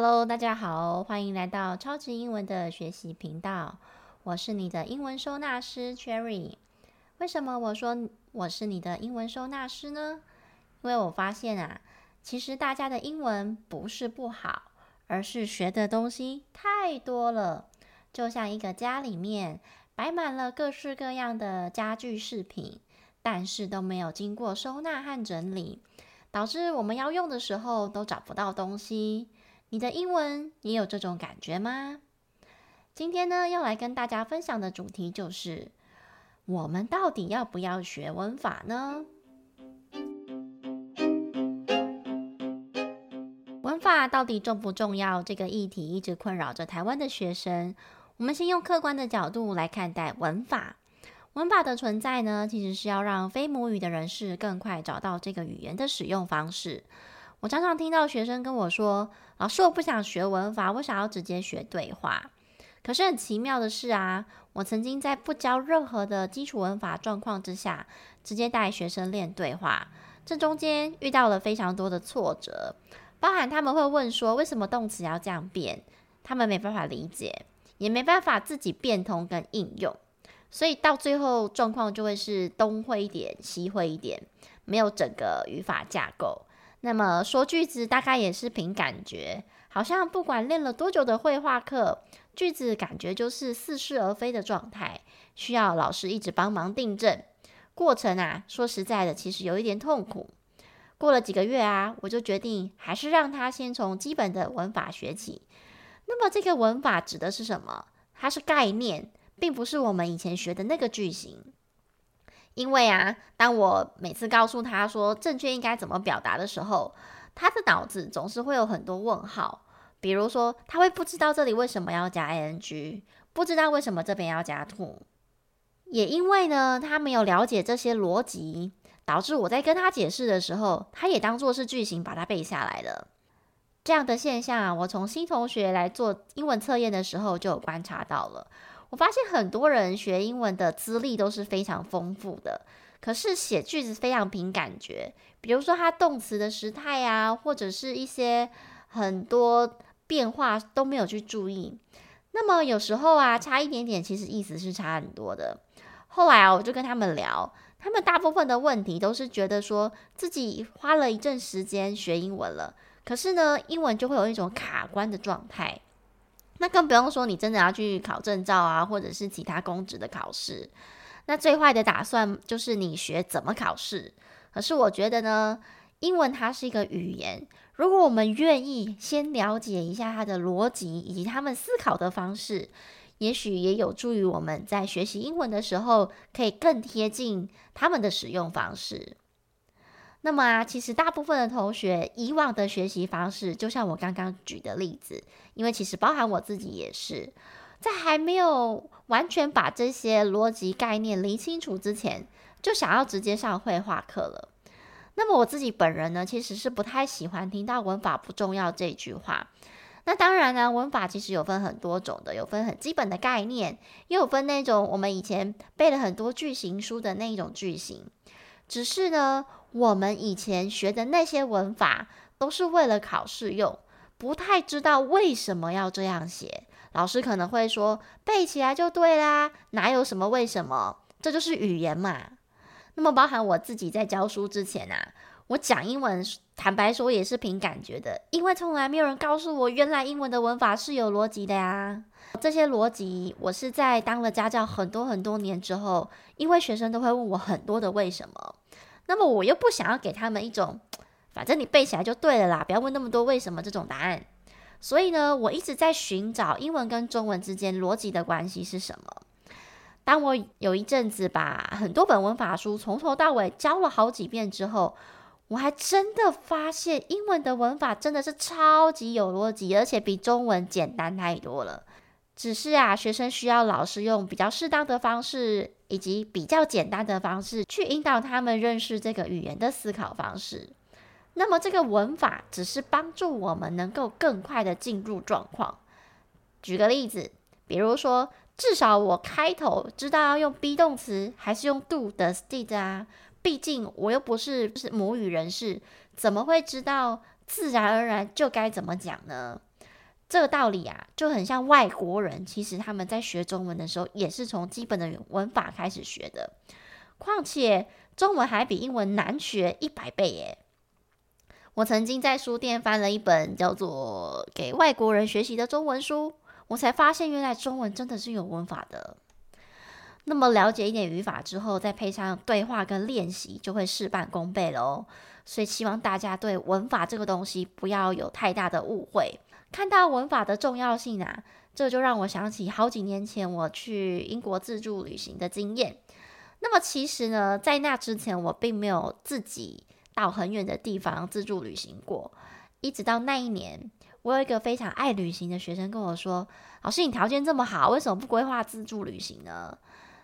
Hello，大家好，欢迎来到超级英文的学习频道。我是你的英文收纳师 Cherry。为什么我说我是你的英文收纳师呢？因为我发现啊，其实大家的英文不是不好，而是学的东西太多了。就像一个家里面摆满了各式各样的家具饰品，但是都没有经过收纳和整理，导致我们要用的时候都找不到东西。你的英文也有这种感觉吗？今天呢，要来跟大家分享的主题就是：我们到底要不要学文法呢？文法到底重不重要？这个议题一直困扰着台湾的学生。我们先用客观的角度来看待文法。文法的存在呢，其实是要让非母语的人士更快找到这个语言的使用方式。我常常听到学生跟我说：“老师，我不想学文法，我想要直接学对话。”可是很奇妙的是啊，我曾经在不教任何的基础文法状况之下，直接带学生练对话。这中间遇到了非常多的挫折，包含他们会问说：“为什么动词要这样变？”他们没办法理解，也没办法自己变通跟应用，所以到最后状况就会是东会一点，西会一点，没有整个语法架构。那么说句子大概也是凭感觉，好像不管练了多久的绘画课，句子感觉就是似是而非的状态，需要老师一直帮忙订正。过程啊，说实在的，其实有一点痛苦。过了几个月啊，我就决定还是让他先从基本的文法学起。那么这个文法指的是什么？它是概念，并不是我们以前学的那个句型。因为啊，当我每次告诉他说正确应该怎么表达的时候，他的脑子总是会有很多问号。比如说，他会不知道这里为什么要加 ing，不知道为什么这边要加 to。也因为呢，他没有了解这些逻辑，导致我在跟他解释的时候，他也当做是句型把它背下来了。这样的现象啊，我从新同学来做英文测验的时候就有观察到了。我发现很多人学英文的资历都是非常丰富的，可是写句子非常凭感觉。比如说他动词的时态啊，或者是一些很多变化都没有去注意。那么有时候啊，差一点点，其实意思是差很多的。后来啊，我就跟他们聊，他们大部分的问题都是觉得说自己花了一阵时间学英文了，可是呢，英文就会有一种卡关的状态。那更不用说，你真的要去考证照啊，或者是其他公职的考试。那最坏的打算就是你学怎么考试。可是我觉得呢，英文它是一个语言，如果我们愿意先了解一下它的逻辑以及他们思考的方式，也许也有助于我们在学习英文的时候，可以更贴近他们的使用方式。那么啊，其实大部分的同学以往的学习方式，就像我刚刚举的例子，因为其实包含我自己也是，在还没有完全把这些逻辑概念理清楚之前，就想要直接上绘画课了。那么我自己本人呢，其实是不太喜欢听到“文法不重要”这句话。那当然呢，文法其实有分很多种的，有分很基本的概念，也有分那种我们以前背了很多句型书的那一种句型。只是呢，我们以前学的那些文法都是为了考试用，不太知道为什么要这样写。老师可能会说，背起来就对啦，哪有什么为什么？这就是语言嘛。那么，包含我自己在教书之前啊，我讲英文，坦白说也是凭感觉的，因为从来没有人告诉我，原来英文的文法是有逻辑的呀。这些逻辑，我是在当了家教很多很多年之后，因为学生都会问我很多的为什么，那么我又不想要给他们一种，反正你背起来就对了啦，不要问那么多为什么这种答案。所以呢，我一直在寻找英文跟中文之间逻辑的关系是什么。当我有一阵子把很多本文法书从头到尾教了好几遍之后，我还真的发现英文的文法真的是超级有逻辑，而且比中文简单太多了。只是啊，学生需要老师用比较适当的方式，以及比较简单的方式去引导他们认识这个语言的思考方式。那么，这个文法只是帮助我们能够更快的进入状况。举个例子，比如说，至少我开头知道要用 be 动词还是用 do 的 did 啊，毕竟我又不是不是母语人士，怎么会知道自然而然就该怎么讲呢？这个道理啊，就很像外国人，其实他们在学中文的时候，也是从基本的文法开始学的。况且中文还比英文难学一百倍耶！我曾经在书店翻了一本叫做《给外国人学习的中文书》，我才发现原来中文真的是有文法的。那么了解一点语法之后，再配上对话跟练习，就会事半功倍喽。所以希望大家对文法这个东西不要有太大的误会。看到文法的重要性啊，这就让我想起好几年前我去英国自助旅行的经验。那么其实呢，在那之前，我并没有自己到很远的地方自助旅行过。一直到那一年，我有一个非常爱旅行的学生跟我说：“老师，你条件这么好，为什么不规划自助旅行呢？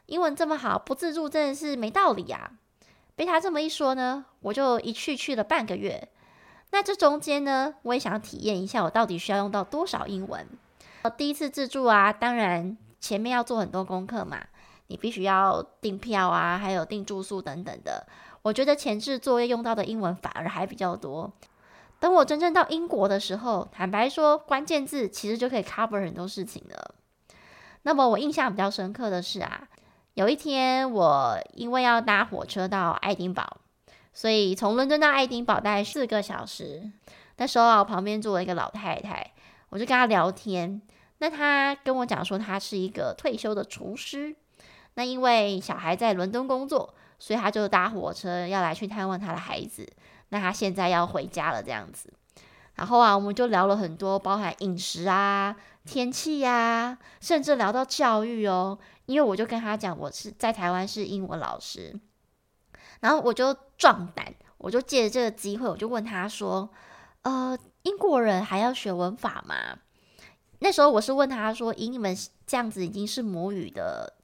英文这么好，不自助真的是没道理呀！”被他这么一说呢，我就一去去了半个月。那这中间呢，我也想要体验一下，我到底需要用到多少英文。第一次自助啊，当然前面要做很多功课嘛。你必须要订票啊，还有订住宿等等的。我觉得前置作业用到的英文反而还比较多。等我真正到英国的时候，坦白说，关键字其实就可以 cover 很多事情了。那么我印象比较深刻的是啊，有一天我因为要搭火车到爱丁堡，所以从伦敦到爱丁堡大概四个小时。那时候啊，旁边坐了一个老太太，我就跟她聊天。那她跟我讲说，她是一个退休的厨师。那因为小孩在伦敦工作，所以她就搭火车要来去探望她的孩子。那她现在要回家了，这样子。然后啊，我们就聊了很多，包含饮食啊、天气呀，甚至聊到教育哦。因为我就跟她讲，我是在台湾是英文老师。然后我就壮胆，我就借着这个机会，我就问他说：“呃，英国人还要学文法吗？”那时候我是问他说：“以你们这样子已经是母语的。”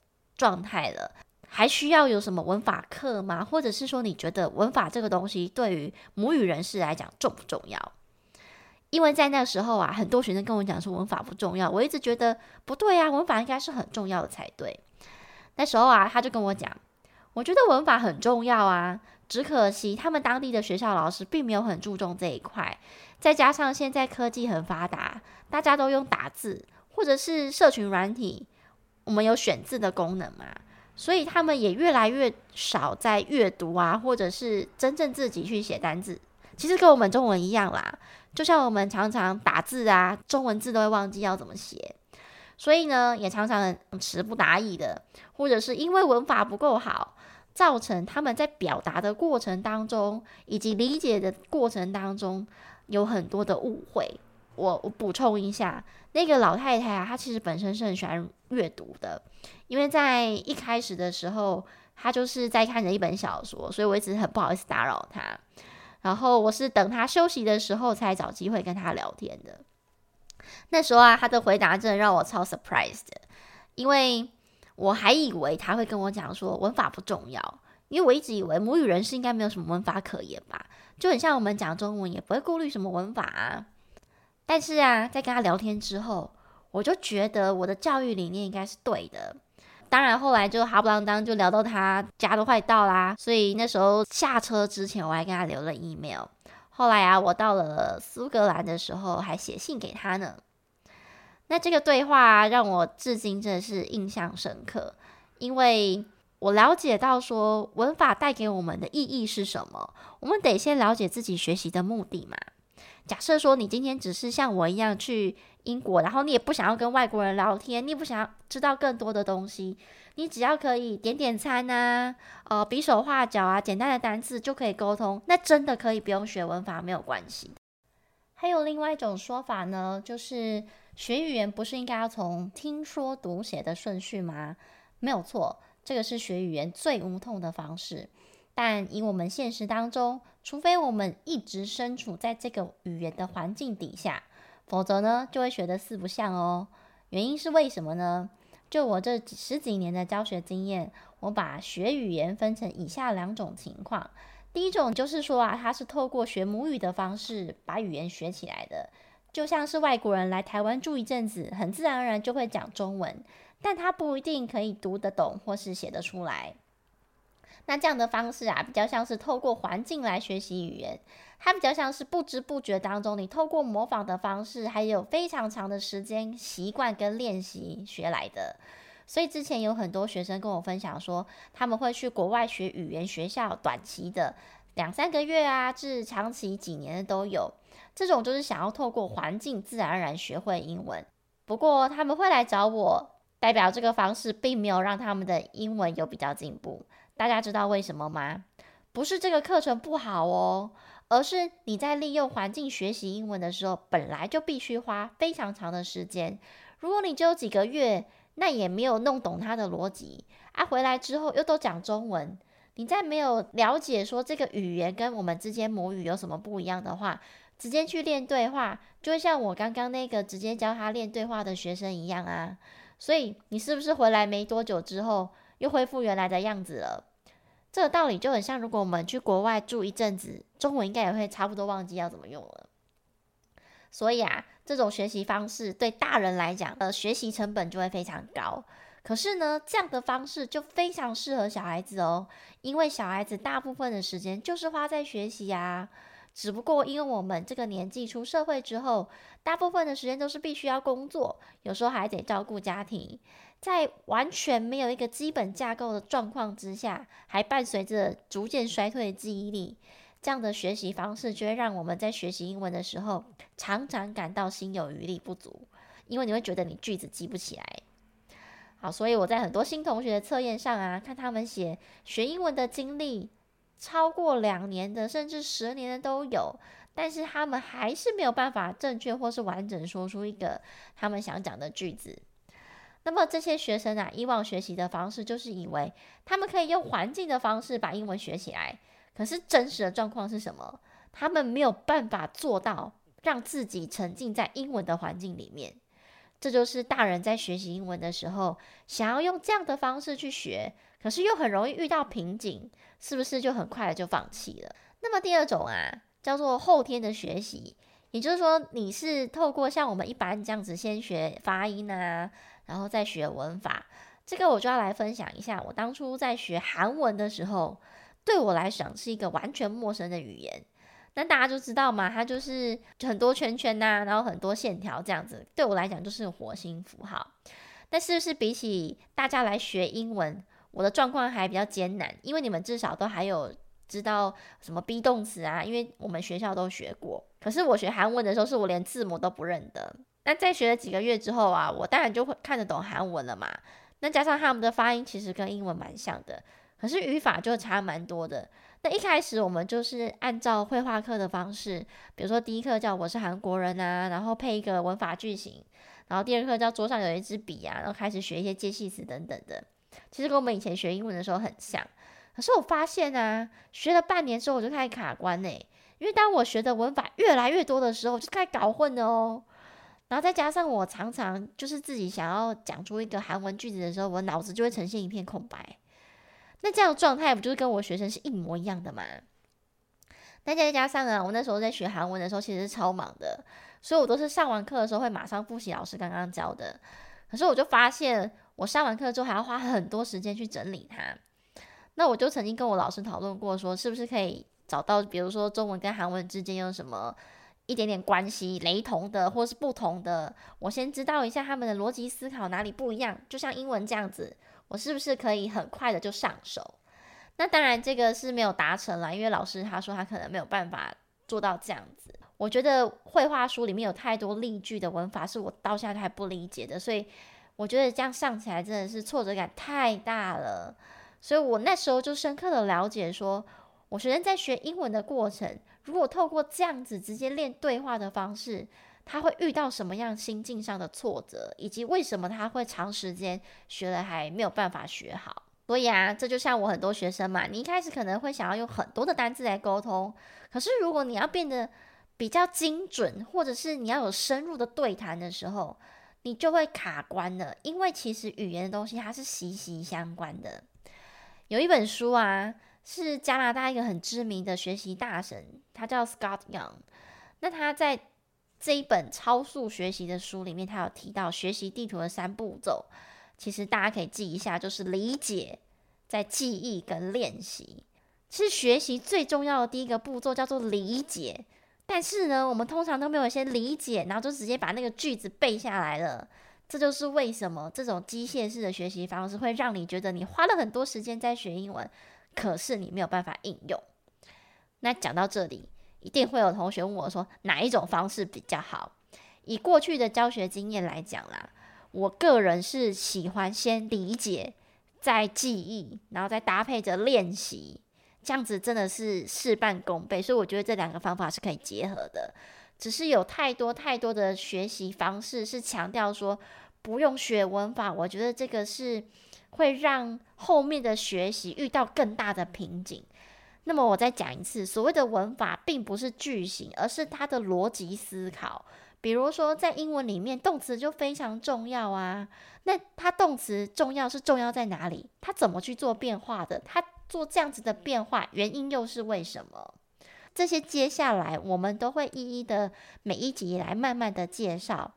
状态了，还需要有什么文法课吗？或者是说，你觉得文法这个东西对于母语人士来讲重不重要？因为在那时候啊，很多学生跟我讲说文法不重要，我一直觉得不对啊，文法应该是很重要的才对。那时候啊，他就跟我讲，我觉得文法很重要啊，只可惜他们当地的学校老师并没有很注重这一块，再加上现在科技很发达，大家都用打字或者是社群软体。我们有选字的功能嘛，所以他们也越来越少在阅读啊，或者是真正自己去写单字。其实跟我们中文一样啦，就像我们常常打字啊，中文字都会忘记要怎么写，所以呢，也常常词不达意的，或者是因为文法不够好，造成他们在表达的过程当中，以及理解的过程当中，有很多的误会。我我补充一下，那个老太太啊，她其实本身是很喜欢阅读的，因为在一开始的时候，她就是在看着一本小说，所以我一直很不好意思打扰她。然后我是等她休息的时候才找机会跟她聊天的。那时候啊，她的回答真的让我超 surprised，因为我还以为他会跟我讲说文法不重要，因为我一直以为母语人士应该没有什么文法可言吧，就很像我们讲中文也不会顾虑什么文法啊。但是啊，在跟他聊天之后，我就觉得我的教育理念应该是对的。当然，后来就哈不啷当就聊到他家都快到啦，所以那时候下车之前，我还跟他留了 email。后来啊，我到了苏格兰的时候，还写信给他呢。那这个对话让我至今真的是印象深刻，因为我了解到说文法带给我们的意义是什么。我们得先了解自己学习的目的嘛。假设说你今天只是像我一样去英国，然后你也不想要跟外国人聊天，你也不想要知道更多的东西，你只要可以点点餐啊，呃，比手画脚啊，简单的单词就可以沟通，那真的可以不用学文法，没有关系。还有另外一种说法呢，就是学语言不是应该要从听说读写的顺序吗？没有错，这个是学语言最无痛的方式。但以我们现实当中，除非我们一直身处在这个语言的环境底下，否则呢，就会学得四不像哦。原因是为什么呢？就我这十几年的教学经验，我把学语言分成以下两种情况。第一种就是说啊，他是透过学母语的方式把语言学起来的，就像是外国人来台湾住一阵子，很自然而然就会讲中文，但他不一定可以读得懂或是写得出来。那这样的方式啊，比较像是透过环境来学习语言，它比较像是不知不觉当中，你透过模仿的方式，还有非常长的时间习惯跟练习学来的。所以之前有很多学生跟我分享说，他们会去国外学语言学校，短期的两三个月啊，至长期几年的都有。这种就是想要透过环境自然而然学会英文。不过他们会来找我，代表这个方式并没有让他们的英文有比较进步。大家知道为什么吗？不是这个课程不好哦，而是你在利用环境学习英文的时候，本来就必须花非常长的时间。如果你只有几个月，那也没有弄懂他的逻辑啊，回来之后又都讲中文，你在没有了解说这个语言跟我们之间母语有什么不一样的话，直接去练对话，就会像我刚刚那个直接教他练对话的学生一样啊。所以你是不是回来没多久之后又恢复原来的样子了？这个道理就很像，如果我们去国外住一阵子，中文应该也会差不多忘记要怎么用了。所以啊，这种学习方式对大人来讲，呃，学习成本就会非常高。可是呢，这样的方式就非常适合小孩子哦，因为小孩子大部分的时间就是花在学习啊。只不过因为我们这个年纪出社会之后，大部分的时间都是必须要工作，有时候还得照顾家庭。在完全没有一个基本架构的状况之下，还伴随着逐渐衰退的记忆力，这样的学习方式就会让我们在学习英文的时候，常常感到心有余力不足，因为你会觉得你句子记不起来。好，所以我在很多新同学的测验上啊，看他们写学英文的经历超过两年的，甚至十年的都有，但是他们还是没有办法正确或是完整说出一个他们想讲的句子。那么这些学生啊，以往学习的方式就是以为他们可以用环境的方式把英文学起来。可是真实的状况是什么？他们没有办法做到让自己沉浸在英文的环境里面。这就是大人在学习英文的时候，想要用这样的方式去学，可是又很容易遇到瓶颈，是不是就很快的就放弃了？那么第二种啊，叫做后天的学习，也就是说，你是透过像我们一般这样子先学发音啊。然后再学文法，这个我就要来分享一下。我当初在学韩文的时候，对我来讲是一个完全陌生的语言。那大家就知道嘛，它就是很多圈圈呐、然后很多线条这样子。对我来讲就是火星符号。但是不是比起大家来学英文，我的状况还比较艰难？因为你们至少都还有知道什么 be 动词啊，因为我们学校都学过。可是我学韩文的时候，是我连字母都不认得。那在学了几个月之后啊，我当然就会看得懂韩文了嘛。那加上他们的发音其实跟英文蛮像的，可是语法就差蛮多的。那一开始我们就是按照绘画课的方式，比如说第一课叫我是韩国人啊，然后配一个文法句型，然后第二课叫桌上有一支笔啊，然后开始学一些介系词等等的。其实跟我们以前学英文的时候很像。可是我发现啊，学了半年之后我就开始卡关呢，因为当我学的文法越来越多的时候，就开始搞混了哦。然后再加上我常常就是自己想要讲出一个韩文句子的时候，我脑子就会呈现一片空白。那这样状态不就是跟我学生是一模一样的吗？那再加上啊，我那时候在学韩文的时候，其实是超忙的，所以我都是上完课的时候会马上复习老师刚刚教的。可是我就发现，我上完课之后还要花很多时间去整理它。那我就曾经跟我老师讨论过，说是不是可以找到，比如说中文跟韩文之间有什么一点点关系，雷同的或是不同的，我先知道一下他们的逻辑思考哪里不一样。就像英文这样子，我是不是可以很快的就上手？那当然这个是没有达成啦，因为老师他说他可能没有办法做到这样子。我觉得绘画书里面有太多例句的文法是我到现在还不理解的，所以我觉得这样上起来真的是挫折感太大了。所以我那时候就深刻的了解说，我学生在学英文的过程。如果透过这样子直接练对话的方式，他会遇到什么样心境上的挫折，以及为什么他会长时间学了还没有办法学好？所以啊，这就像我很多学生嘛，你一开始可能会想要用很多的单字来沟通，可是如果你要变得比较精准，或者是你要有深入的对谈的时候，你就会卡关了，因为其实语言的东西它是息息相关的。有一本书啊。是加拿大一个很知名的学习大神，他叫 Scott Young。那他在这一本超速学习的书里面，他有提到学习地图的三步骤。其实大家可以记一下，就是理解、在记忆跟练习。其实学习最重要的第一个步骤叫做理解，但是呢，我们通常都没有先理解，然后就直接把那个句子背下来了。这就是为什么这种机械式的学习方式会让你觉得你花了很多时间在学英文，可是你没有办法应用。那讲到这里，一定会有同学问我说，哪一种方式比较好？以过去的教学经验来讲啦，我个人是喜欢先理解，再记忆，然后再搭配着练习，这样子真的是事半功倍。所以我觉得这两个方法是可以结合的。只是有太多太多的学习方式是强调说不用学文法，我觉得这个是会让后面的学习遇到更大的瓶颈。那么我再讲一次，所谓的文法并不是句型，而是它的逻辑思考。比如说在英文里面，动词就非常重要啊。那它动词重要是重要在哪里？它怎么去做变化的？它做这样子的变化，原因又是为什么？这些接下来我们都会一一的每一集来慢慢的介绍。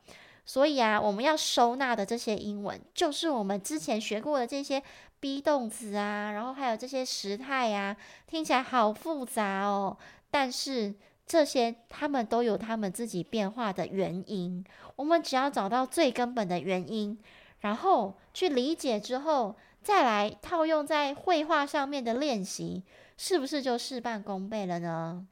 所以啊，我们要收纳的这些英文，就是我们之前学过的这些 be 动词啊，然后还有这些时态啊，听起来好复杂哦。但是这些他们都有他们自己变化的原因。我们只要找到最根本的原因，然后去理解之后，再来套用在绘画上面的练习。是不是就事半功倍了呢？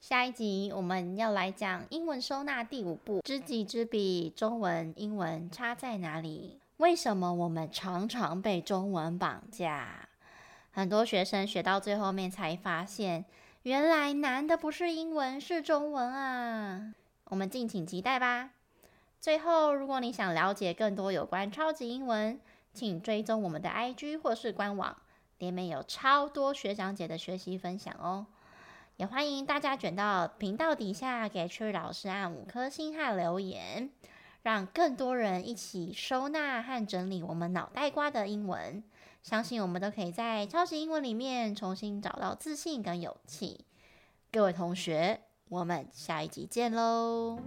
下一集我们要来讲英文收纳第五步：知己知彼，中文、英文差在哪里？为什么我们常常被中文绑架？很多学生学到最后面才发现，原来难的不是英文，是中文啊！我们敬请期待吧。最后，如果你想了解更多有关超级英文，请追踪我们的 IG 或是官网。里面有超多学长姐的学习分享哦，也欢迎大家卷到频道底下给 Cherry 老师按五颗星和留言，让更多人一起收纳和整理我们脑袋瓜的英文。相信我们都可以在超级英文里面重新找到自信跟勇气。各位同学，我们下一集见喽！